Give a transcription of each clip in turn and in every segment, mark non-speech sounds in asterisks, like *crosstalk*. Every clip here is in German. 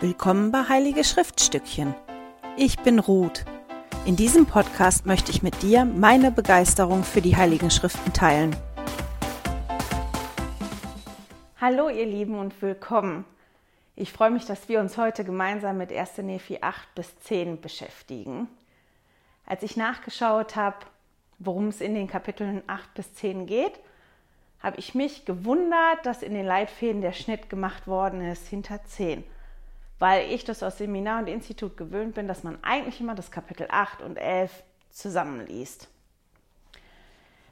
Willkommen bei Heilige Schriftstückchen. Ich bin Ruth. In diesem Podcast möchte ich mit dir meine Begeisterung für die Heiligen Schriften teilen. Hallo ihr Lieben und willkommen. Ich freue mich, dass wir uns heute gemeinsam mit 1. Nephi 8 bis 10 beschäftigen. Als ich nachgeschaut habe, worum es in den Kapiteln 8 bis 10 geht, habe ich mich gewundert, dass in den Leitfäden der Schnitt gemacht worden ist hinter 10 weil ich das aus Seminar und Institut gewöhnt bin, dass man eigentlich immer das Kapitel 8 und 11 zusammenliest.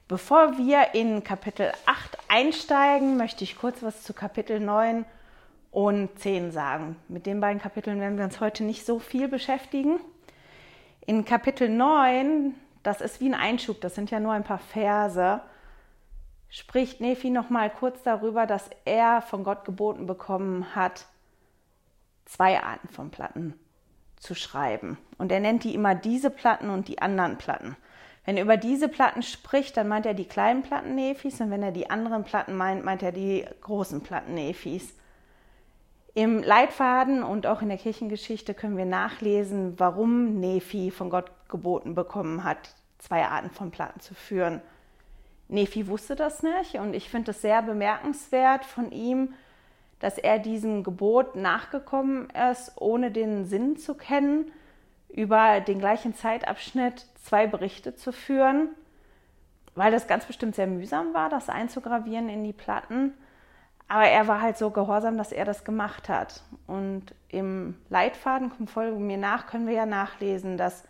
Bevor wir in Kapitel 8 einsteigen, möchte ich kurz was zu Kapitel 9 und 10 sagen. Mit den beiden Kapiteln werden wir uns heute nicht so viel beschäftigen. In Kapitel 9, das ist wie ein Einschub, das sind ja nur ein paar Verse, spricht Nephi noch mal kurz darüber, dass er von Gott geboten bekommen hat, zwei Arten von Platten zu schreiben. Und er nennt die immer diese Platten und die anderen Platten. Wenn er über diese Platten spricht, dann meint er die kleinen Platten Nephis und wenn er die anderen Platten meint, meint er die großen Platten Nephis. Im Leitfaden und auch in der Kirchengeschichte können wir nachlesen, warum Nephi von Gott geboten bekommen hat, zwei Arten von Platten zu führen. Nephi wusste das nicht und ich finde es sehr bemerkenswert von ihm, dass er diesem Gebot nachgekommen ist, ohne den Sinn zu kennen, über den gleichen Zeitabschnitt zwei Berichte zu führen, weil das ganz bestimmt sehr mühsam war, das einzugravieren in die Platten. Aber er war halt so gehorsam, dass er das gemacht hat. Und im Leitfaden, komm folge mir nach, können wir ja nachlesen, dass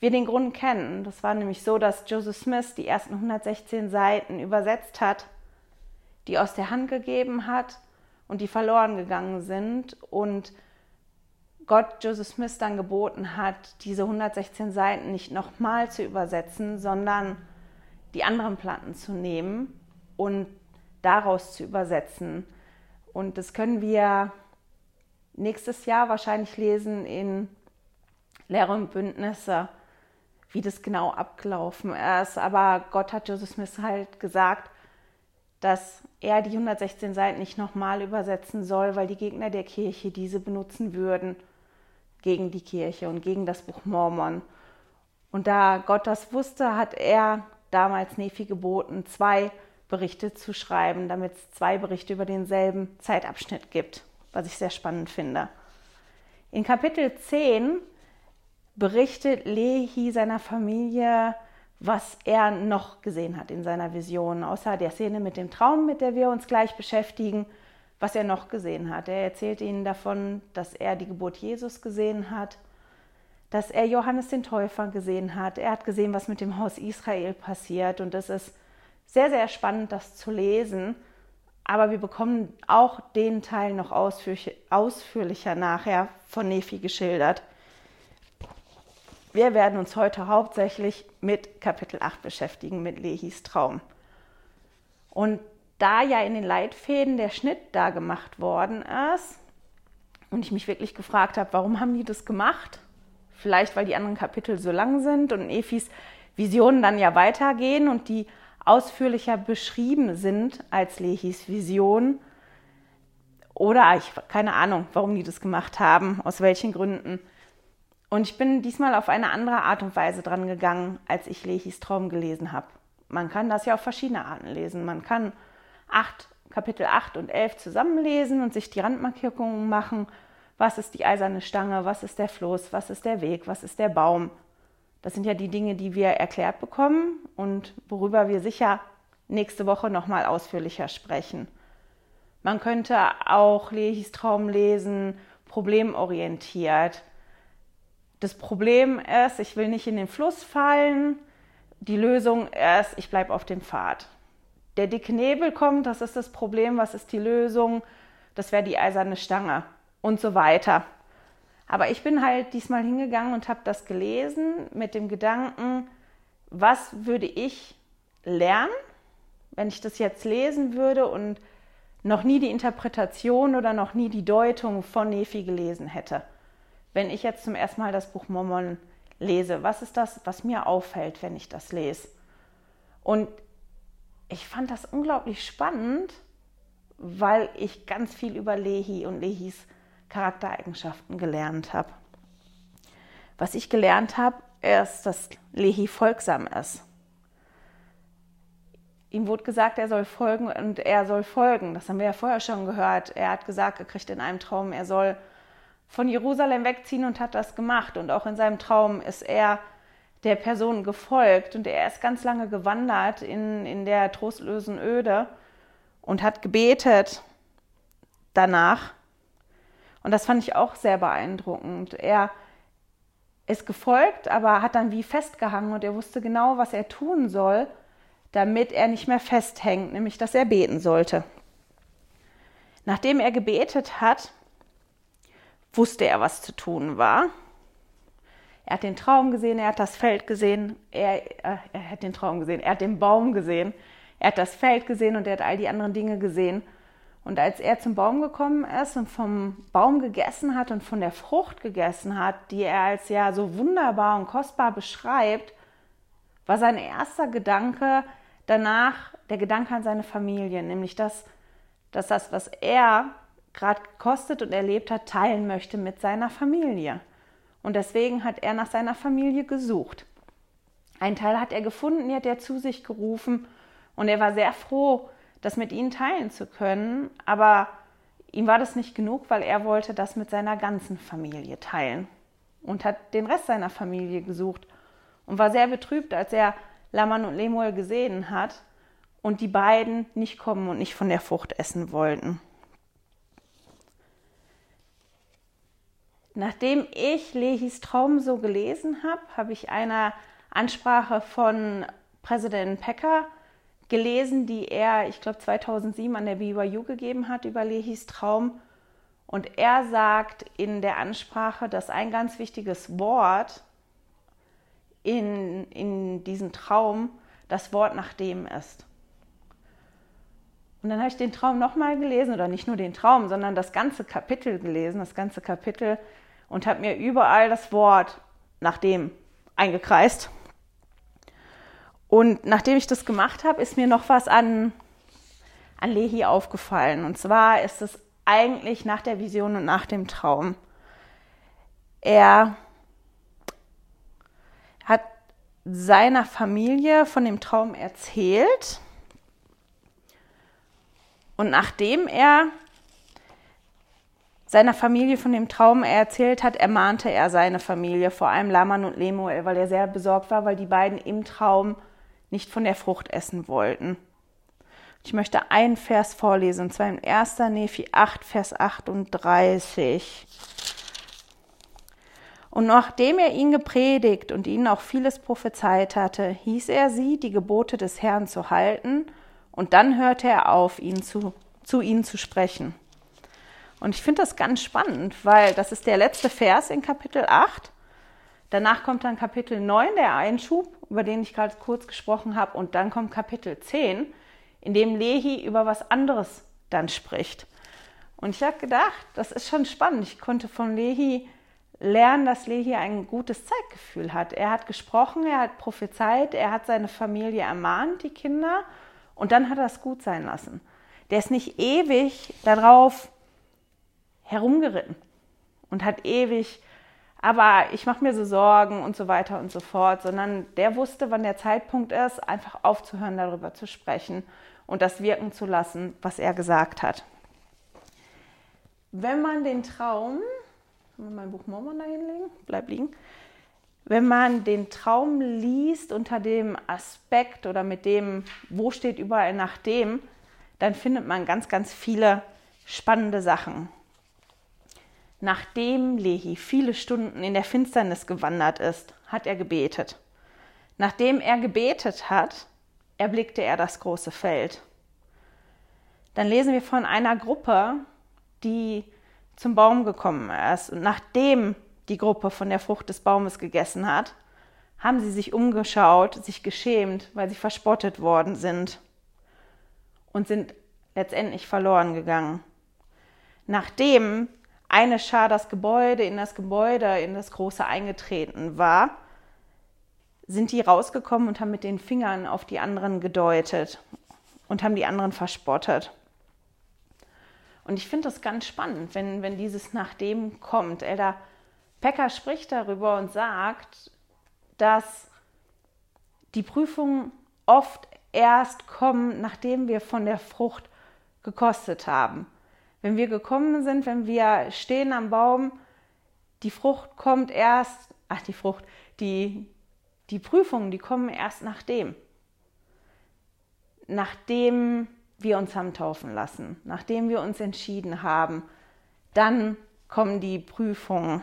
wir den Grund kennen. Das war nämlich so, dass Joseph Smith die ersten 116 Seiten übersetzt hat, die aus der Hand gegeben hat und die verloren gegangen sind und Gott Joseph Smith dann geboten hat, diese 116 Seiten nicht nochmal zu übersetzen, sondern die anderen Platten zu nehmen und daraus zu übersetzen. Und das können wir nächstes Jahr wahrscheinlich lesen in Lehre und Bündnisse, wie das genau abgelaufen ist. Aber Gott hat Joseph Smith halt gesagt, dass er die 116 Seiten nicht nochmal übersetzen soll, weil die Gegner der Kirche diese benutzen würden gegen die Kirche und gegen das Buch Mormon. Und da Gott das wusste, hat er damals Nephi geboten, zwei Berichte zu schreiben, damit es zwei Berichte über denselben Zeitabschnitt gibt, was ich sehr spannend finde. In Kapitel 10 berichtet Lehi seiner Familie was er noch gesehen hat in seiner Vision, außer der Szene mit dem Traum, mit der wir uns gleich beschäftigen, was er noch gesehen hat. Er erzählt ihnen davon, dass er die Geburt Jesus gesehen hat, dass er Johannes den Täufer gesehen hat. Er hat gesehen, was mit dem Haus Israel passiert und es ist sehr, sehr spannend, das zu lesen. Aber wir bekommen auch den Teil noch ausführlicher nachher von Nephi geschildert. Wir werden uns heute hauptsächlich mit Kapitel 8 beschäftigen, mit Lehis Traum. Und da ja in den Leitfäden der Schnitt da gemacht worden ist und ich mich wirklich gefragt habe, warum haben die das gemacht? Vielleicht, weil die anderen Kapitel so lang sind und Efis Visionen dann ja weitergehen und die ausführlicher beschrieben sind als Lehis Vision. Oder ich keine Ahnung, warum die das gemacht haben, aus welchen Gründen. Und ich bin diesmal auf eine andere Art und Weise dran gegangen, als ich Lehis Traum gelesen habe. Man kann das ja auf verschiedene Arten lesen. Man kann acht, Kapitel 8 und 11 zusammenlesen und sich die Randmarkierungen machen. Was ist die eiserne Stange? Was ist der Fluss? Was ist der Weg? Was ist der Baum? Das sind ja die Dinge, die wir erklärt bekommen und worüber wir sicher nächste Woche nochmal ausführlicher sprechen. Man könnte auch Lehis Traum lesen, problemorientiert das Problem ist, ich will nicht in den Fluss fallen. Die Lösung ist, ich bleibe auf dem Pfad. Der dicke Nebel kommt, das ist das Problem. Was ist die Lösung? Das wäre die eiserne Stange und so weiter. Aber ich bin halt diesmal hingegangen und habe das gelesen mit dem Gedanken, was würde ich lernen, wenn ich das jetzt lesen würde und noch nie die Interpretation oder noch nie die Deutung von Nephi gelesen hätte wenn ich jetzt zum ersten Mal das Buch Mormon lese? Was ist das, was mir auffällt, wenn ich das lese? Und ich fand das unglaublich spannend, weil ich ganz viel über Lehi und Lehis Charaktereigenschaften gelernt habe. Was ich gelernt habe, ist, dass Lehi folgsam ist. Ihm wurde gesagt, er soll folgen und er soll folgen. Das haben wir ja vorher schon gehört. Er hat gesagt, er kriegt in einem Traum, er soll von Jerusalem wegziehen und hat das gemacht. Und auch in seinem Traum ist er der Person gefolgt und er ist ganz lange gewandert in, in der trostlosen Öde und hat gebetet danach. Und das fand ich auch sehr beeindruckend. Er ist gefolgt, aber hat dann wie festgehangen und er wusste genau, was er tun soll, damit er nicht mehr festhängt, nämlich dass er beten sollte. Nachdem er gebetet hat, wusste er, was zu tun war. Er hat den Traum gesehen, er hat das Feld gesehen, er, äh, er hat den Traum gesehen, er hat den Baum gesehen, er hat das Feld gesehen und er hat all die anderen Dinge gesehen. Und als er zum Baum gekommen ist und vom Baum gegessen hat und von der Frucht gegessen hat, die er als ja so wunderbar und kostbar beschreibt, war sein erster Gedanke danach der Gedanke an seine Familie, nämlich dass, dass das, was er gerade gekostet und erlebt hat, teilen möchte mit seiner Familie. Und deswegen hat er nach seiner Familie gesucht. Ein Teil hat er gefunden, die hat er zu sich gerufen und er war sehr froh, das mit ihnen teilen zu können. Aber ihm war das nicht genug, weil er wollte das mit seiner ganzen Familie teilen und hat den Rest seiner Familie gesucht und war sehr betrübt, als er Laman und Lemuel gesehen hat und die beiden nicht kommen und nicht von der Frucht essen wollten. Nachdem ich Lehis Traum so gelesen habe, habe ich eine Ansprache von Präsident Pecker gelesen, die er, ich glaube, 2007 an der BYU gegeben hat über Lehis Traum. Und er sagt in der Ansprache, dass ein ganz wichtiges Wort in, in diesem Traum das Wort nach dem ist. Und dann habe ich den Traum nochmal gelesen, oder nicht nur den Traum, sondern das ganze Kapitel gelesen, das ganze Kapitel und habe mir überall das Wort nach dem eingekreist. Und nachdem ich das gemacht habe, ist mir noch was an, an Lehi aufgefallen. Und zwar ist es eigentlich nach der Vision und nach dem Traum. Er hat seiner Familie von dem Traum erzählt. Und nachdem er seiner Familie von dem Traum erzählt hat, ermahnte er seine Familie, vor allem Laman und Lemuel, weil er sehr besorgt war, weil die beiden im Traum nicht von der Frucht essen wollten. Ich möchte einen Vers vorlesen, und zwar im 1. Nephi 8, Vers 38. Und nachdem er ihn gepredigt und ihnen auch vieles prophezeit hatte, hieß er sie, die Gebote des Herrn zu halten, und dann hörte er auf, ihn zu, zu ihnen zu sprechen. Und ich finde das ganz spannend, weil das ist der letzte Vers in Kapitel 8. Danach kommt dann Kapitel 9, der Einschub, über den ich gerade kurz gesprochen habe. Und dann kommt Kapitel 10, in dem Lehi über was anderes dann spricht. Und ich habe gedacht, das ist schon spannend. Ich konnte von Lehi lernen, dass Lehi ein gutes Zeitgefühl hat. Er hat gesprochen, er hat prophezeit, er hat seine Familie ermahnt, die Kinder, und dann hat er es gut sein lassen. Der ist nicht ewig darauf herumgeritten und hat ewig, aber ich mache mir so Sorgen und so weiter und so fort, sondern der wusste, wann der Zeitpunkt ist, einfach aufzuhören, darüber zu sprechen und das wirken zu lassen, was er gesagt hat. Wenn man den Traum, kann man mein Buch Mormon da hinlegen? Bleib liegen. Wenn man den Traum liest unter dem Aspekt oder mit dem, wo steht überall nach dem, dann findet man ganz, ganz viele spannende Sachen. Nachdem Lehi viele Stunden in der Finsternis gewandert ist, hat er gebetet. Nachdem er gebetet hat, erblickte er das große Feld. Dann lesen wir von einer Gruppe, die zum Baum gekommen ist. Und nachdem die Gruppe von der Frucht des Baumes gegessen hat, haben sie sich umgeschaut, sich geschämt, weil sie verspottet worden sind und sind letztendlich verloren gegangen. Nachdem eine Schar das Gebäude, in das Gebäude, in das Große eingetreten war, sind die rausgekommen und haben mit den Fingern auf die anderen gedeutet und haben die anderen verspottet. Und ich finde das ganz spannend, wenn, wenn dieses nachdem kommt. Elder Pecker spricht darüber und sagt, dass die Prüfungen oft erst kommen, nachdem wir von der Frucht gekostet haben. Wenn wir gekommen sind, wenn wir stehen am Baum, die Frucht kommt erst, ach die Frucht, die, die Prüfungen, die kommen erst nachdem. Nachdem wir uns haben taufen lassen, nachdem wir uns entschieden haben, dann kommen die Prüfungen.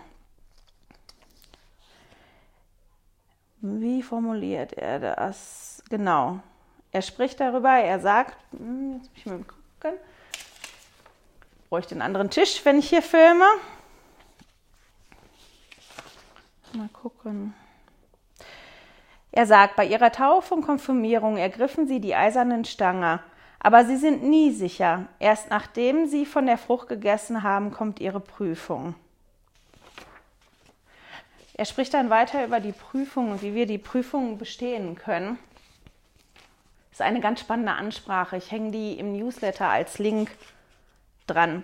Wie formuliert er das? Genau. Er spricht darüber, er sagt, hm, jetzt muss ich mal gucken, bräuchte einen anderen Tisch, wenn ich hier filme. Mal gucken. Er sagt, bei ihrer Taufe und Konfirmierung ergriffen sie die eisernen Stange, aber sie sind nie sicher. Erst nachdem sie von der Frucht gegessen haben, kommt ihre Prüfung. Er spricht dann weiter über die Prüfung und wie wir die Prüfung bestehen können. Das ist eine ganz spannende Ansprache. Ich hänge die im Newsletter als Link dran.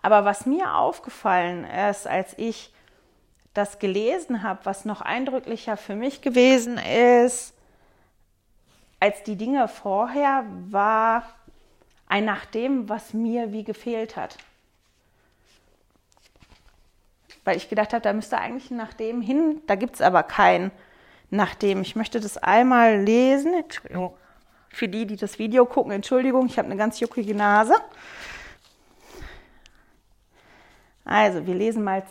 Aber was mir aufgefallen ist, als ich das gelesen habe, was noch eindrücklicher für mich gewesen ist, als die Dinge vorher, war ein nach dem, was mir wie gefehlt hat. Weil ich gedacht habe, da müsste eigentlich ein nach dem hin, da gibt es aber kein nach dem. Ich möchte das einmal lesen. Für die, die das Video gucken, Entschuldigung, ich habe eine ganz juckige Nase. Also, wir lesen mal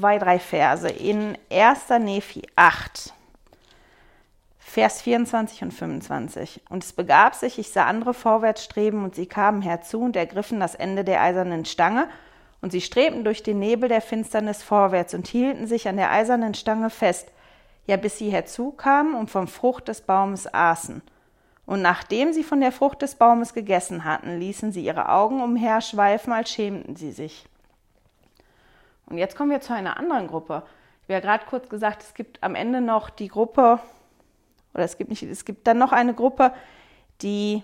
zwei, drei Verse. In 1. Nephi 8, Vers 24 und 25. Und es begab sich, ich sah andere vorwärts streben, und sie kamen herzu und ergriffen das Ende der eisernen Stange, und sie strebten durch den Nebel der Finsternis vorwärts und hielten sich an der eisernen Stange fest, ja bis sie herzukamen und vom Frucht des Baumes aßen. Und nachdem sie von der Frucht des Baumes gegessen hatten, ließen sie ihre Augen umherschweifen, als schämten sie sich. Und jetzt kommen wir zu einer anderen Gruppe. Ich habe ja gerade kurz gesagt, es gibt am Ende noch die Gruppe, oder es gibt nicht, es gibt dann noch eine Gruppe, die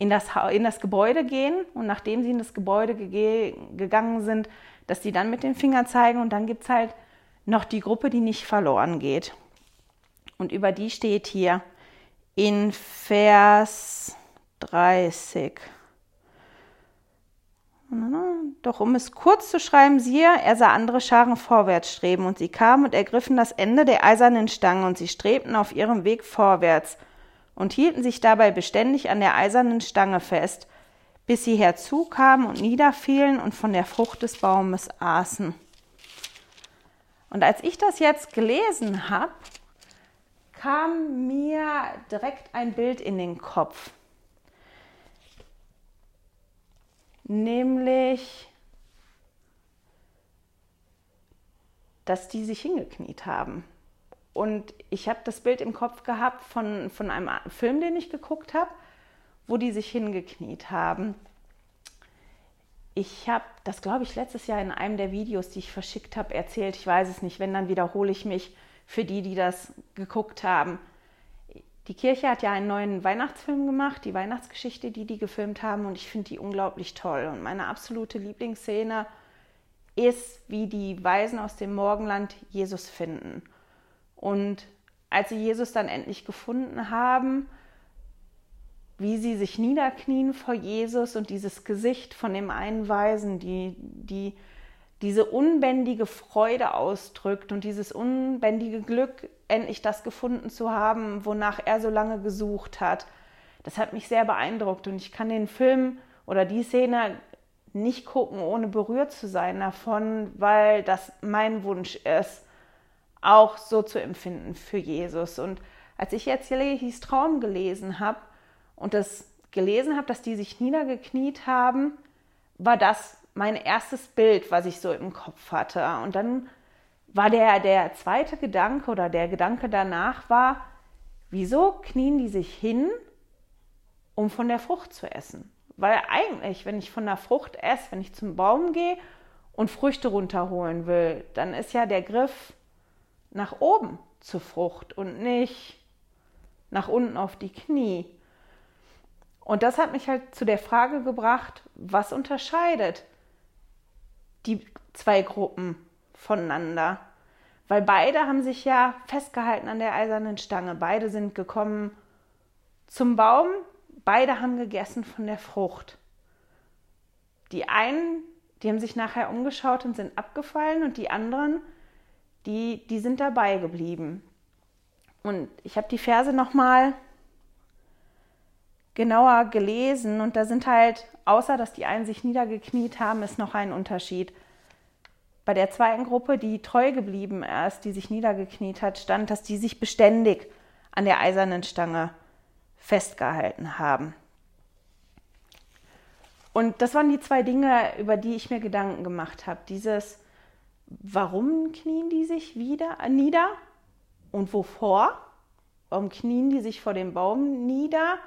in das, in das Gebäude gehen und nachdem sie in das Gebäude ge gegangen sind, dass sie dann mit den Fingern zeigen und dann gibt es halt noch die Gruppe, die nicht verloren geht. Und über die steht hier in Vers 30. Doch um es kurz zu schreiben, siehe, er sah andere Scharen vorwärts streben, und sie kamen und ergriffen das Ende der eisernen Stange, und sie strebten auf ihrem Weg vorwärts und hielten sich dabei beständig an der eisernen Stange fest, bis sie herzukamen und niederfielen und von der Frucht des Baumes aßen. Und als ich das jetzt gelesen habe, kam mir direkt ein Bild in den Kopf. Nämlich, dass die sich hingekniet haben. Und ich habe das Bild im Kopf gehabt von, von einem Film, den ich geguckt habe, wo die sich hingekniet haben. Ich habe das, glaube ich, letztes Jahr in einem der Videos, die ich verschickt habe, erzählt. Ich weiß es nicht. Wenn, dann wiederhole ich mich für die, die das geguckt haben. Die Kirche hat ja einen neuen Weihnachtsfilm gemacht, die Weihnachtsgeschichte, die die gefilmt haben, und ich finde die unglaublich toll. Und meine absolute Lieblingsszene ist, wie die Weisen aus dem Morgenland Jesus finden. Und als sie Jesus dann endlich gefunden haben, wie sie sich niederknien vor Jesus und dieses Gesicht von dem einen Weisen, die, die diese unbändige Freude ausdrückt und dieses unbändige Glück, endlich das gefunden zu haben, wonach er so lange gesucht hat. Das hat mich sehr beeindruckt und ich kann den Film oder die Szene nicht gucken, ohne berührt zu sein davon, weil das mein Wunsch ist, auch so zu empfinden für Jesus. Und als ich jetzt Jelehis Traum gelesen habe und das gelesen habe, dass die sich niedergekniet haben, war das mein erstes Bild, was ich so im Kopf hatte. Und dann war der, der zweite Gedanke oder der Gedanke danach war, wieso knien die sich hin, um von der Frucht zu essen? Weil eigentlich, wenn ich von der Frucht esse, wenn ich zum Baum gehe und Früchte runterholen will, dann ist ja der Griff nach oben zur Frucht und nicht nach unten auf die Knie. Und das hat mich halt zu der Frage gebracht, was unterscheidet die zwei Gruppen voneinander? Weil beide haben sich ja festgehalten an der eisernen Stange. Beide sind gekommen zum Baum, beide haben gegessen von der Frucht. Die einen, die haben sich nachher umgeschaut und sind abgefallen und die anderen, die, die sind dabei geblieben. Und ich habe die Verse nochmal genauer gelesen und da sind halt, außer dass die einen sich niedergekniet haben, ist noch ein Unterschied. Bei der zweiten Gruppe, die treu geblieben ist, die sich niedergekniet hat, stand, dass die sich beständig an der eisernen Stange festgehalten haben. Und das waren die zwei Dinge, über die ich mir Gedanken gemacht habe. Dieses, warum knien die sich wieder nieder und wovor? Warum knien die sich vor dem Baum nieder?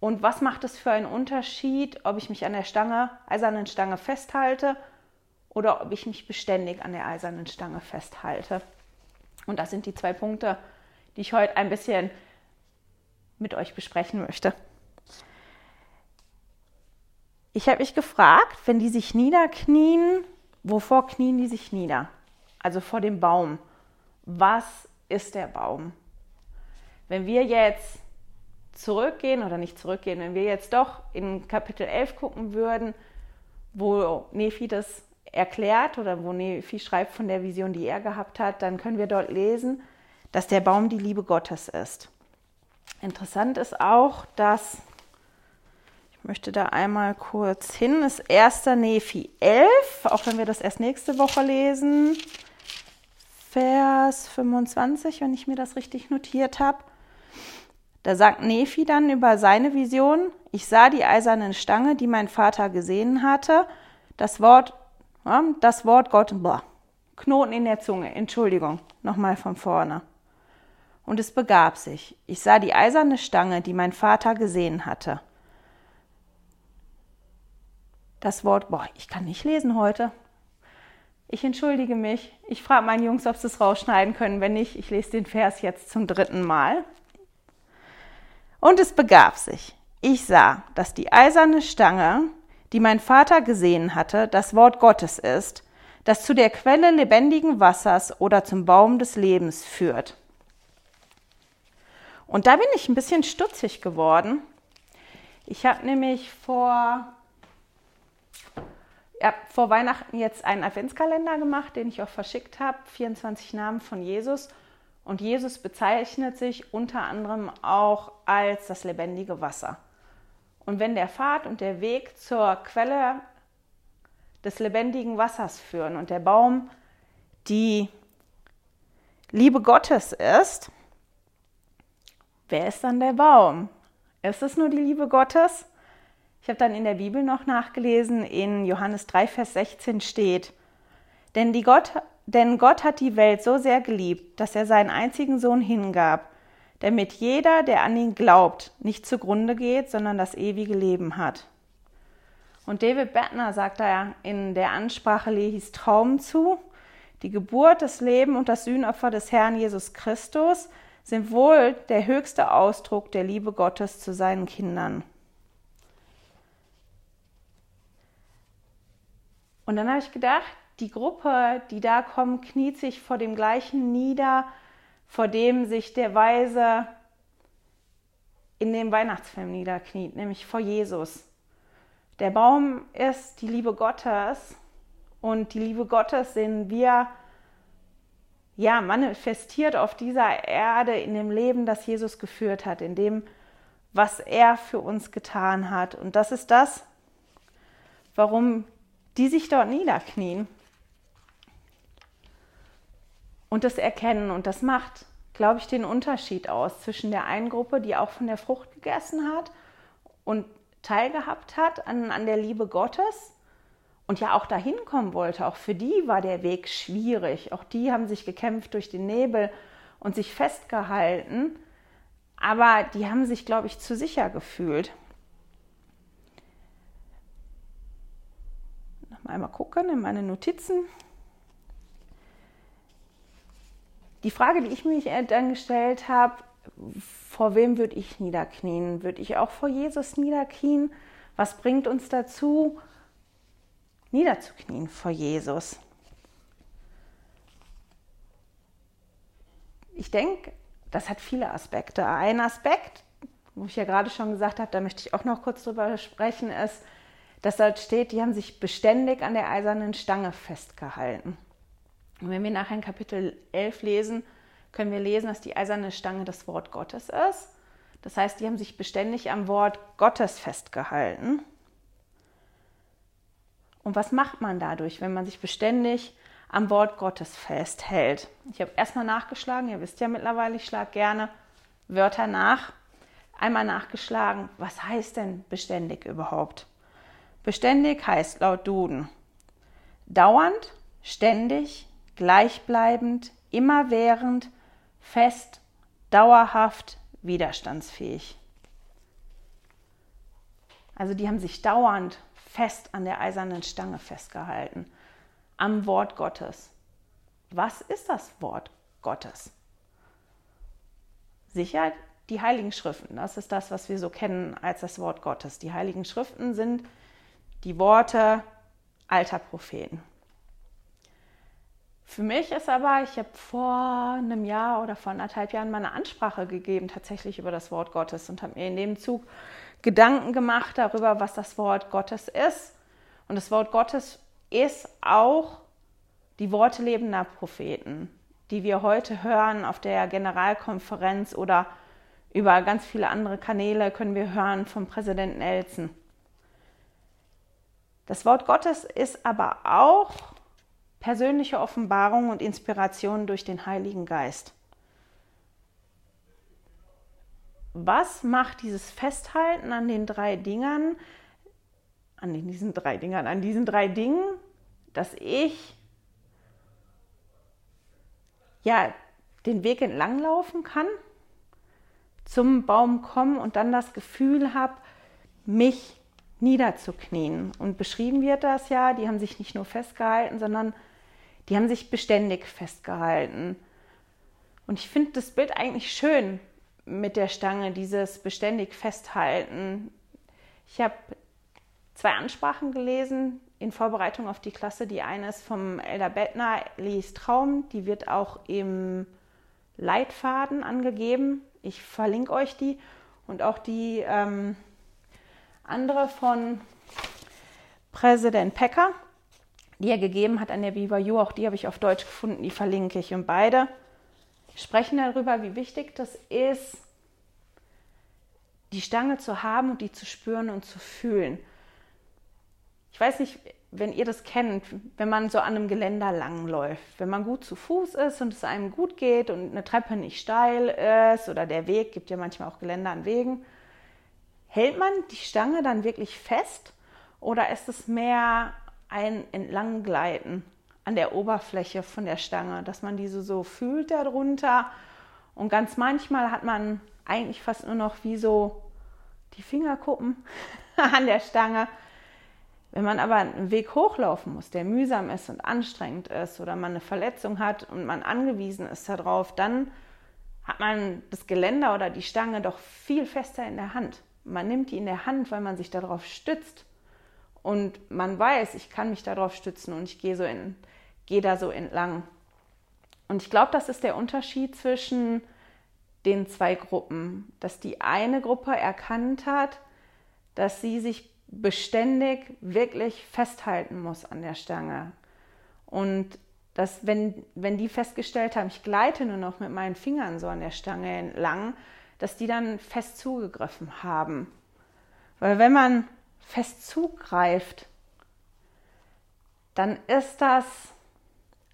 Und was macht es für einen Unterschied, ob ich mich an der Stange, eisernen Stange festhalte oder ob ich mich beständig an der eisernen Stange festhalte? Und das sind die zwei Punkte, die ich heute ein bisschen mit euch besprechen möchte. Ich habe mich gefragt, wenn die sich niederknien, wovor knien die sich nieder? Also vor dem Baum. Was ist der Baum? Wenn wir jetzt zurückgehen oder nicht zurückgehen, wenn wir jetzt doch in Kapitel 11 gucken würden, wo Nephi das erklärt oder wo Nephi schreibt von der Vision, die er gehabt hat, dann können wir dort lesen, dass der Baum die Liebe Gottes ist. Interessant ist auch, dass möchte da einmal kurz hin. Ist 1. Nephi 11, auch wenn wir das erst nächste Woche lesen. Vers 25, wenn ich mir das richtig notiert habe. Da sagt Nephi dann über seine Vision, ich sah die eiserne Stange, die mein Vater gesehen hatte. Das Wort, das Wort Gott, boah, Knoten in der Zunge, Entschuldigung, nochmal von vorne. Und es begab sich. Ich sah die eiserne Stange, die mein Vater gesehen hatte. das Wort, boah, ich kann nicht lesen heute. Ich entschuldige mich. Ich frage meine Jungs, ob sie es rausschneiden können. Wenn nicht, ich lese den Vers jetzt zum dritten Mal. Und es begab sich. Ich sah, dass die eiserne Stange, die mein Vater gesehen hatte, das Wort Gottes ist, das zu der Quelle lebendigen Wassers oder zum Baum des Lebens führt. Und da bin ich ein bisschen stutzig geworden. Ich habe nämlich vor habe vor Weihnachten jetzt einen Adventskalender gemacht, den ich auch verschickt habe. 24 Namen von Jesus. Und Jesus bezeichnet sich unter anderem auch als das lebendige Wasser. Und wenn der Pfad und der Weg zur Quelle des lebendigen Wassers führen und der Baum die Liebe Gottes ist, wer ist dann der Baum? Ist es nur die Liebe Gottes? Ich habe dann in der Bibel noch nachgelesen, in Johannes 3, Vers 16 steht, denn, Gott, denn Gott hat die Welt so sehr geliebt, dass er seinen einzigen Sohn hingab, damit jeder, der an ihn glaubt, nicht zugrunde geht, sondern das ewige Leben hat. Und David Bettner sagt da in der Ansprache Lehis Traum zu, die Geburt, das Leben und das Sühnopfer des Herrn Jesus Christus sind wohl der höchste Ausdruck der Liebe Gottes zu seinen Kindern. Und dann habe ich gedacht, die Gruppe, die da kommt, kniet sich vor dem gleichen nieder, vor dem sich der Weise in dem Weihnachtsfilm niederkniet, nämlich vor Jesus. Der Baum ist die Liebe Gottes und die Liebe Gottes sehen wir ja manifestiert auf dieser Erde in dem Leben, das Jesus geführt hat, in dem, was er für uns getan hat. Und das ist das, warum die sich dort niederknien und das erkennen. Und das macht, glaube ich, den Unterschied aus zwischen der einen Gruppe, die auch von der Frucht gegessen hat und teilgehabt hat an, an der Liebe Gottes und ja auch dahin kommen wollte. Auch für die war der Weg schwierig. Auch die haben sich gekämpft durch den Nebel und sich festgehalten. Aber die haben sich, glaube ich, zu sicher gefühlt. einmal gucken in meine Notizen. Die Frage, die ich mich dann gestellt habe, vor wem würde ich niederknien? Würde ich auch vor Jesus niederknien? Was bringt uns dazu, niederzuknien vor Jesus? Ich denke, das hat viele Aspekte. Ein Aspekt, wo ich ja gerade schon gesagt habe, da möchte ich auch noch kurz drüber sprechen, ist, dass dort steht, die haben sich beständig an der eisernen Stange festgehalten. Und wenn wir nachher in Kapitel 11 lesen, können wir lesen, dass die eiserne Stange das Wort Gottes ist. Das heißt, die haben sich beständig am Wort Gottes festgehalten. Und was macht man dadurch, wenn man sich beständig am Wort Gottes festhält? Ich habe erstmal nachgeschlagen, ihr wisst ja mittlerweile, ich schlage gerne Wörter nach. Einmal nachgeschlagen, was heißt denn beständig überhaupt? Beständig heißt laut Duden dauernd, ständig, gleichbleibend, immerwährend, fest, dauerhaft, widerstandsfähig. Also die haben sich dauernd fest an der eisernen Stange festgehalten, am Wort Gottes. Was ist das Wort Gottes? Sicher die Heiligen Schriften. Das ist das, was wir so kennen als das Wort Gottes. Die Heiligen Schriften sind die Worte alter Propheten. Für mich ist aber, ich habe vor einem Jahr oder vor anderthalb Jahren mal eine Ansprache gegeben, tatsächlich über das Wort Gottes und habe mir in dem Zug Gedanken gemacht darüber, was das Wort Gottes ist. Und das Wort Gottes ist auch die Worte lebender Propheten, die wir heute hören auf der Generalkonferenz oder über ganz viele andere Kanäle können wir hören vom Präsidenten Elzen. Das Wort Gottes ist aber auch persönliche Offenbarung und Inspiration durch den Heiligen Geist. Was macht dieses Festhalten an den drei Dingern, an diesen drei Dingern, an diesen drei Dingen, dass ich ja den Weg entlang laufen kann, zum Baum kommen und dann das Gefühl habe, mich niederzuknien. Und beschrieben wird das ja, die haben sich nicht nur festgehalten, sondern die haben sich beständig festgehalten. Und ich finde das Bild eigentlich schön mit der Stange, dieses beständig festhalten. Ich habe zwei Ansprachen gelesen in Vorbereitung auf die Klasse. Die eine ist vom Elder Bettner, Lies Traum. Die wird auch im Leitfaden angegeben. Ich verlinke euch die. Und auch die ähm, andere von Präsident Pecker die er gegeben hat an der Viva U, auch die habe ich auf Deutsch gefunden, die verlinke ich. Und beide sprechen darüber, wie wichtig das ist, die Stange zu haben und die zu spüren und zu fühlen. Ich weiß nicht, wenn ihr das kennt, wenn man so an einem Geländer langläuft, wenn man gut zu Fuß ist und es einem gut geht und eine Treppe nicht steil ist oder der Weg, gibt ja manchmal auch Geländer an Wegen, hält man die Stange dann wirklich fest oder ist es mehr ein Entlanggleiten an der Oberfläche von der Stange, dass man diese so fühlt darunter. Und ganz manchmal hat man eigentlich fast nur noch wie so die Fingerkuppen *laughs* an der Stange. Wenn man aber einen Weg hochlaufen muss, der mühsam ist und anstrengend ist oder man eine Verletzung hat und man angewiesen ist darauf, dann hat man das Geländer oder die Stange doch viel fester in der Hand. Man nimmt die in der Hand, weil man sich darauf stützt und man weiß, ich kann mich darauf stützen und ich gehe so in, gehe da so entlang. Und ich glaube, das ist der Unterschied zwischen den zwei Gruppen, dass die eine Gruppe erkannt hat, dass sie sich beständig wirklich festhalten muss an der Stange. Und dass, wenn, wenn die festgestellt haben, ich gleite nur noch mit meinen Fingern so an der Stange entlang, dass die dann fest zugegriffen haben. Weil wenn man fest zugreift, dann ist das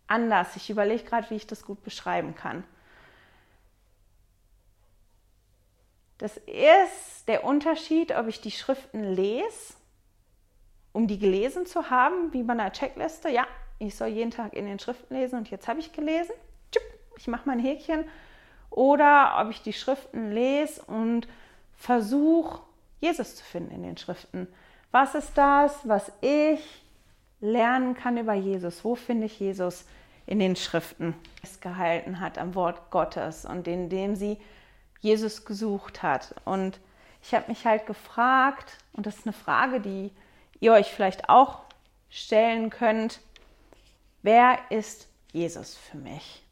anders. Ich überlege gerade, wie ich das gut beschreiben kann. Das ist der Unterschied, ob ich die Schriften lese, um die gelesen zu haben, wie bei einer Checkliste. Ja, ich soll jeden Tag in den Schriften lesen und jetzt habe ich gelesen. Ich mache mein Häkchen. Oder ob ich die Schriften lese und versuche, Jesus zu finden in den Schriften. Was ist das, was ich lernen kann über Jesus? Wo finde ich Jesus in den Schriften? Es gehalten hat am Wort Gottes und indem sie Jesus gesucht hat. Und ich habe mich halt gefragt, und das ist eine Frage, die ihr euch vielleicht auch stellen könnt, wer ist Jesus für mich?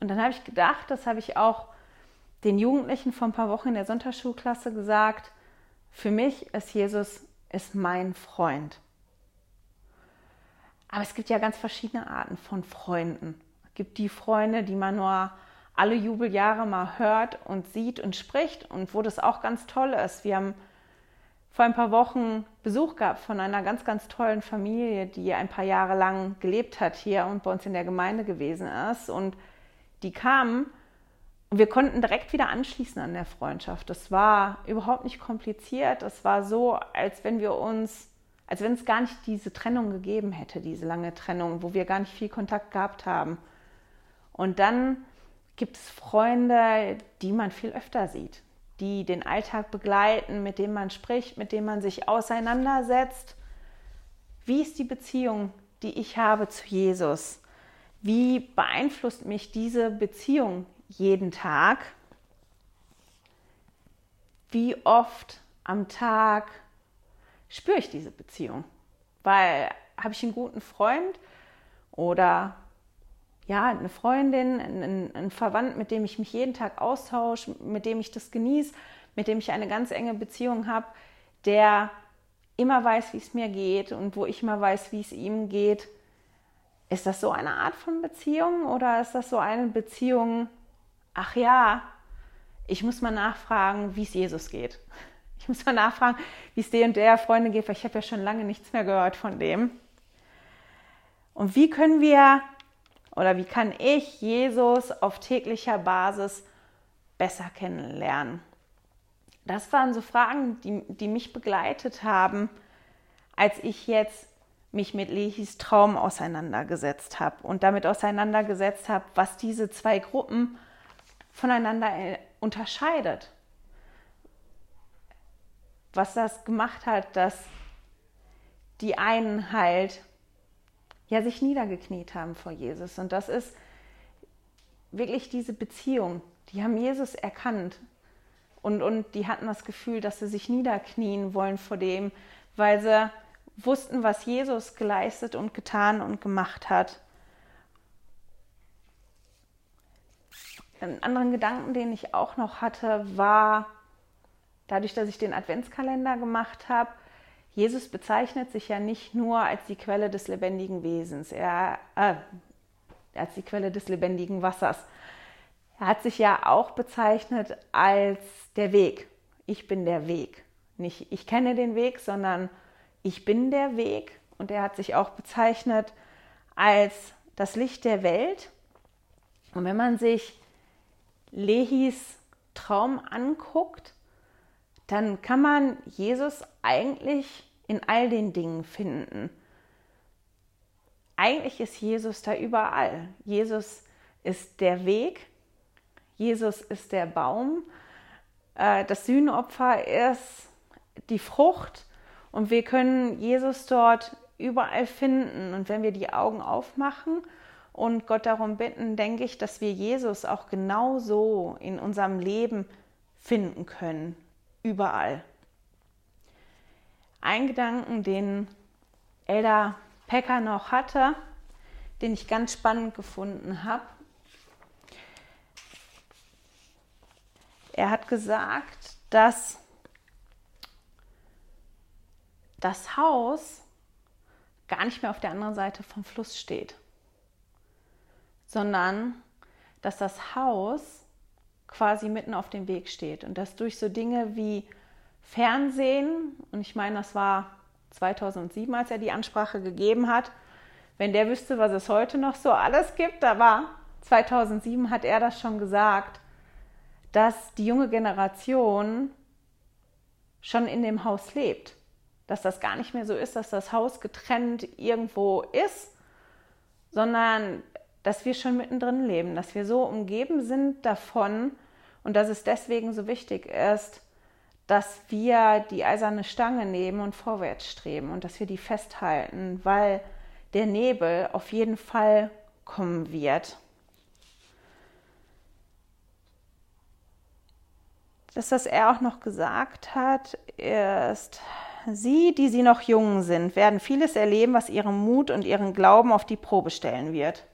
Und dann habe ich gedacht, das habe ich auch den Jugendlichen vor ein paar Wochen in der Sonntagsschulklasse gesagt, für mich ist Jesus ist mein Freund. Aber es gibt ja ganz verschiedene Arten von Freunden. Es gibt die Freunde, die man nur alle Jubeljahre mal hört und sieht und spricht und wo das auch ganz toll ist. Wir haben vor ein paar Wochen Besuch gehabt von einer ganz, ganz tollen Familie, die ein paar Jahre lang gelebt hat hier und bei uns in der Gemeinde gewesen ist. Und die kamen wir konnten direkt wieder anschließen an der Freundschaft. Das war überhaupt nicht kompliziert. Es war so, als wenn wir uns, als wenn es gar nicht diese Trennung gegeben hätte, diese lange Trennung, wo wir gar nicht viel Kontakt gehabt haben. Und dann gibt es Freunde, die man viel öfter sieht, die den Alltag begleiten, mit denen man spricht, mit denen man sich auseinandersetzt. Wie ist die Beziehung, die ich habe zu Jesus? Wie beeinflusst mich diese Beziehung jeden Tag? Wie oft am Tag spüre ich diese Beziehung? Weil habe ich einen guten Freund oder ja, eine Freundin, einen, einen Verwandten, mit dem ich mich jeden Tag austausche, mit dem ich das genieße, mit dem ich eine ganz enge Beziehung habe, der immer weiß, wie es mir geht und wo ich immer weiß, wie es ihm geht. Ist das so eine Art von Beziehung oder ist das so eine Beziehung, ach ja, ich muss mal nachfragen, wie es Jesus geht. *laughs* Ich muss mal nachfragen, wie es der und der Freundin geht, weil ich habe ja schon lange nichts mehr gehört von dem. Und wie können wir oder wie kann ich Jesus auf täglicher Basis besser kennenlernen? Das waren so Fragen, die, die mich begleitet haben, als ich jetzt mich mit Lehis Traum auseinandergesetzt habe und damit auseinandergesetzt habe, was diese zwei Gruppen voneinander äh, unterscheidet. Was das gemacht hat, dass die einen halt ja sich niedergekniet haben vor Jesus. Und das ist wirklich diese Beziehung. Die haben Jesus erkannt. Und, und die hatten das Gefühl, dass sie sich niederknien wollen vor dem, weil sie wussten, was Jesus geleistet und getan und gemacht hat. Einen anderen Gedanken, den ich auch noch hatte, war, dadurch, dass ich den Adventskalender gemacht habe, Jesus bezeichnet sich ja nicht nur als die Quelle des lebendigen Wesens, er, äh, als die Quelle des lebendigen Wassers. Er hat sich ja auch bezeichnet als der Weg. Ich bin der Weg. Nicht ich kenne den Weg, sondern ich bin der Weg. Und er hat sich auch bezeichnet als das Licht der Welt. Und wenn man sich Lehis Traum anguckt, dann kann man Jesus eigentlich in all den Dingen finden. Eigentlich ist Jesus da überall. Jesus ist der Weg, Jesus ist der Baum, äh, das Sühnopfer ist die Frucht und wir können Jesus dort überall finden. Und wenn wir die Augen aufmachen und Gott darum bitten, denke ich, dass wir Jesus auch genauso in unserem Leben finden können überall. Ein Gedanken, den Elda Pecker noch hatte, den ich ganz spannend gefunden habe. Er hat gesagt, dass das Haus gar nicht mehr auf der anderen Seite vom Fluss steht, sondern dass das Haus quasi mitten auf dem Weg steht. Und das durch so Dinge wie Fernsehen, und ich meine, das war 2007, als er die Ansprache gegeben hat, wenn der wüsste, was es heute noch so alles gibt, aber 2007 hat er das schon gesagt, dass die junge Generation schon in dem Haus lebt. Dass das gar nicht mehr so ist, dass das Haus getrennt irgendwo ist, sondern dass wir schon mittendrin leben, dass wir so umgeben sind davon, und dass es deswegen so wichtig ist, dass wir die eiserne Stange nehmen und vorwärts streben und dass wir die festhalten, weil der Nebel auf jeden Fall kommen wird. Das, was er auch noch gesagt hat, ist, Sie, die Sie noch jung sind, werden vieles erleben, was Ihren Mut und Ihren Glauben auf die Probe stellen wird.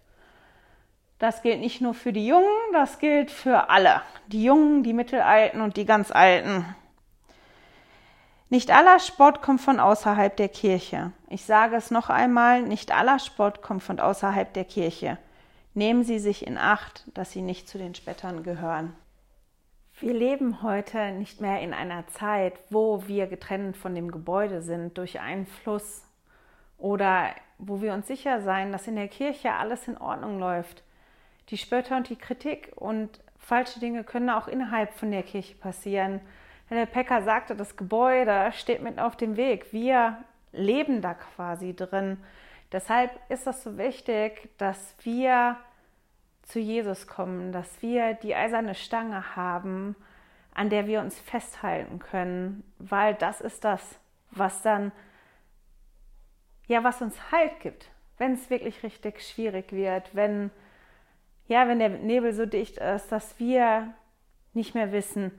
Das gilt nicht nur für die Jungen, das gilt für alle. Die Jungen, die Mittelalten und die ganz Alten. Nicht aller Sport kommt von außerhalb der Kirche. Ich sage es noch einmal, nicht aller Sport kommt von außerhalb der Kirche. Nehmen Sie sich in Acht, dass Sie nicht zu den Spettern gehören. Wir leben heute nicht mehr in einer Zeit, wo wir getrennt von dem Gebäude sind durch einen Fluss oder wo wir uns sicher sein, dass in der Kirche alles in Ordnung läuft. Die Spötter und die Kritik und falsche Dinge können auch innerhalb von der Kirche passieren. Der Pecker sagte, das Gebäude steht mitten auf dem Weg. Wir leben da quasi drin. Deshalb ist das so wichtig, dass wir zu Jesus kommen, dass wir die eiserne Stange haben, an der wir uns festhalten können, weil das ist das, was dann, ja, was uns Halt gibt, wenn es wirklich richtig schwierig wird, wenn, ja, wenn der Nebel so dicht ist, dass wir nicht mehr wissen,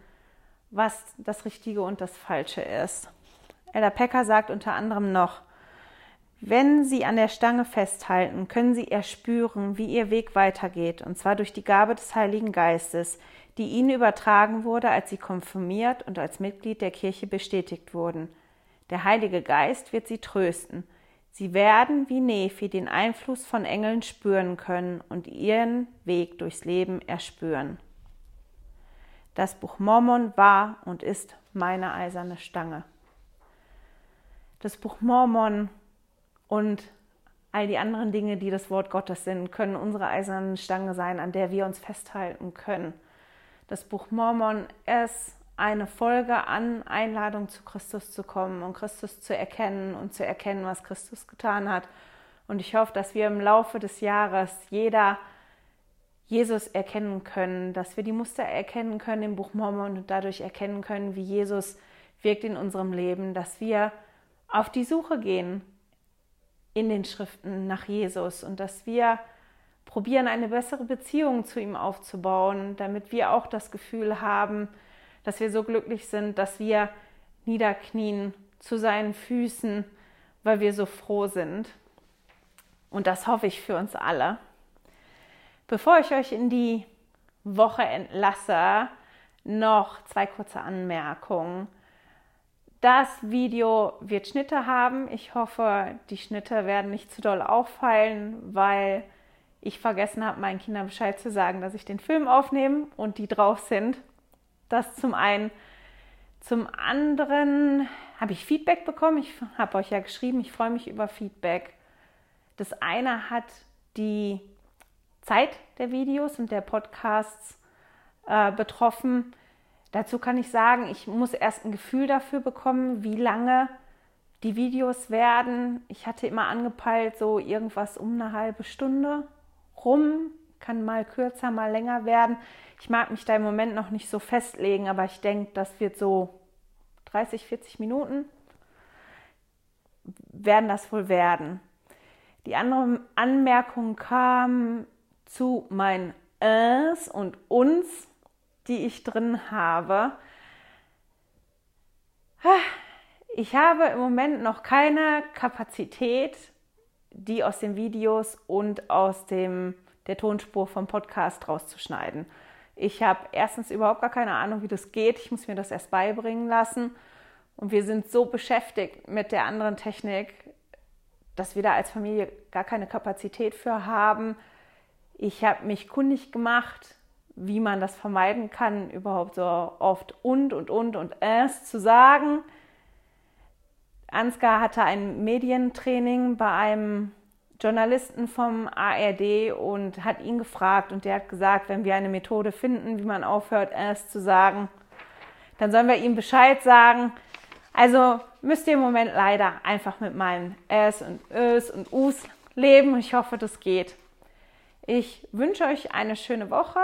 was das Richtige und das Falsche ist. Ella Pecker sagt unter anderem noch, wenn Sie an der Stange festhalten, können Sie erspüren, wie Ihr Weg weitergeht, und zwar durch die Gabe des Heiligen Geistes, die Ihnen übertragen wurde, als Sie konfirmiert und als Mitglied der Kirche bestätigt wurden. Der Heilige Geist wird Sie trösten. Sie werden wie Nephi den Einfluss von Engeln spüren können und ihren Weg durchs Leben erspüren. Das Buch Mormon war und ist meine eiserne Stange. Das Buch Mormon und all die anderen Dinge, die das Wort Gottes sind, können unsere eiserne Stange sein, an der wir uns festhalten können. Das Buch Mormon ist eine Folge an Einladung zu Christus zu kommen und Christus zu erkennen und zu erkennen, was Christus getan hat. Und ich hoffe, dass wir im Laufe des Jahres jeder Jesus erkennen können, dass wir die Muster erkennen können im Buch Mormon und dadurch erkennen können, wie Jesus wirkt in unserem Leben, dass wir auf die Suche gehen in den Schriften nach Jesus und dass wir probieren, eine bessere Beziehung zu ihm aufzubauen, damit wir auch das Gefühl haben, dass wir so glücklich sind, dass wir niederknien zu seinen Füßen, weil wir so froh sind. Und das hoffe ich für uns alle. Bevor ich euch in die Woche entlasse, noch zwei kurze Anmerkungen. Das Video wird Schnitte haben. Ich hoffe, die Schnitte werden nicht zu doll auffallen, weil ich vergessen habe, meinen Kindern Bescheid zu sagen, dass ich den Film aufnehme und die drauf sind. Das zum einen. Zum anderen habe ich Feedback bekommen. Ich habe euch ja geschrieben, ich freue mich über Feedback. Das eine hat die Zeit der Videos und der Podcasts äh, betroffen. Dazu kann ich sagen, ich muss erst ein Gefühl dafür bekommen, wie lange die Videos werden. Ich hatte immer angepeilt, so irgendwas um eine halbe Stunde rum, kann mal kürzer, mal länger werden. Ich mag mich da im Moment noch nicht so festlegen, aber ich denke, das wird so 30, 40 Minuten werden das wohl werden. Die andere Anmerkung kam zu meinen Es und Uns die ich drin habe. Ich habe im Moment noch keine Kapazität, die aus den Videos und aus dem, der Tonspur vom Podcast rauszuschneiden. Ich habe erstens überhaupt gar keine Ahnung, wie das geht. Ich muss mir das erst beibringen lassen. Und wir sind so beschäftigt mit der anderen Technik, dass wir da als Familie gar keine Kapazität für haben. Ich habe mich kundig gemacht wie man das vermeiden kann, überhaupt so oft und und und und es zu sagen. Ansgar hatte ein Medientraining bei einem Journalisten vom ARD und hat ihn gefragt und der hat gesagt, wenn wir eine Methode finden, wie man aufhört, es zu sagen, dann sollen wir ihm Bescheid sagen. Also müsst ihr im Moment leider einfach mit meinen es und ös und us leben. Ich hoffe, das geht. Ich wünsche euch eine schöne Woche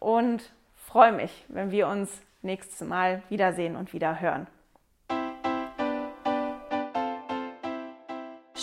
und freue mich, wenn wir uns nächstes Mal wiedersehen und wieder hören.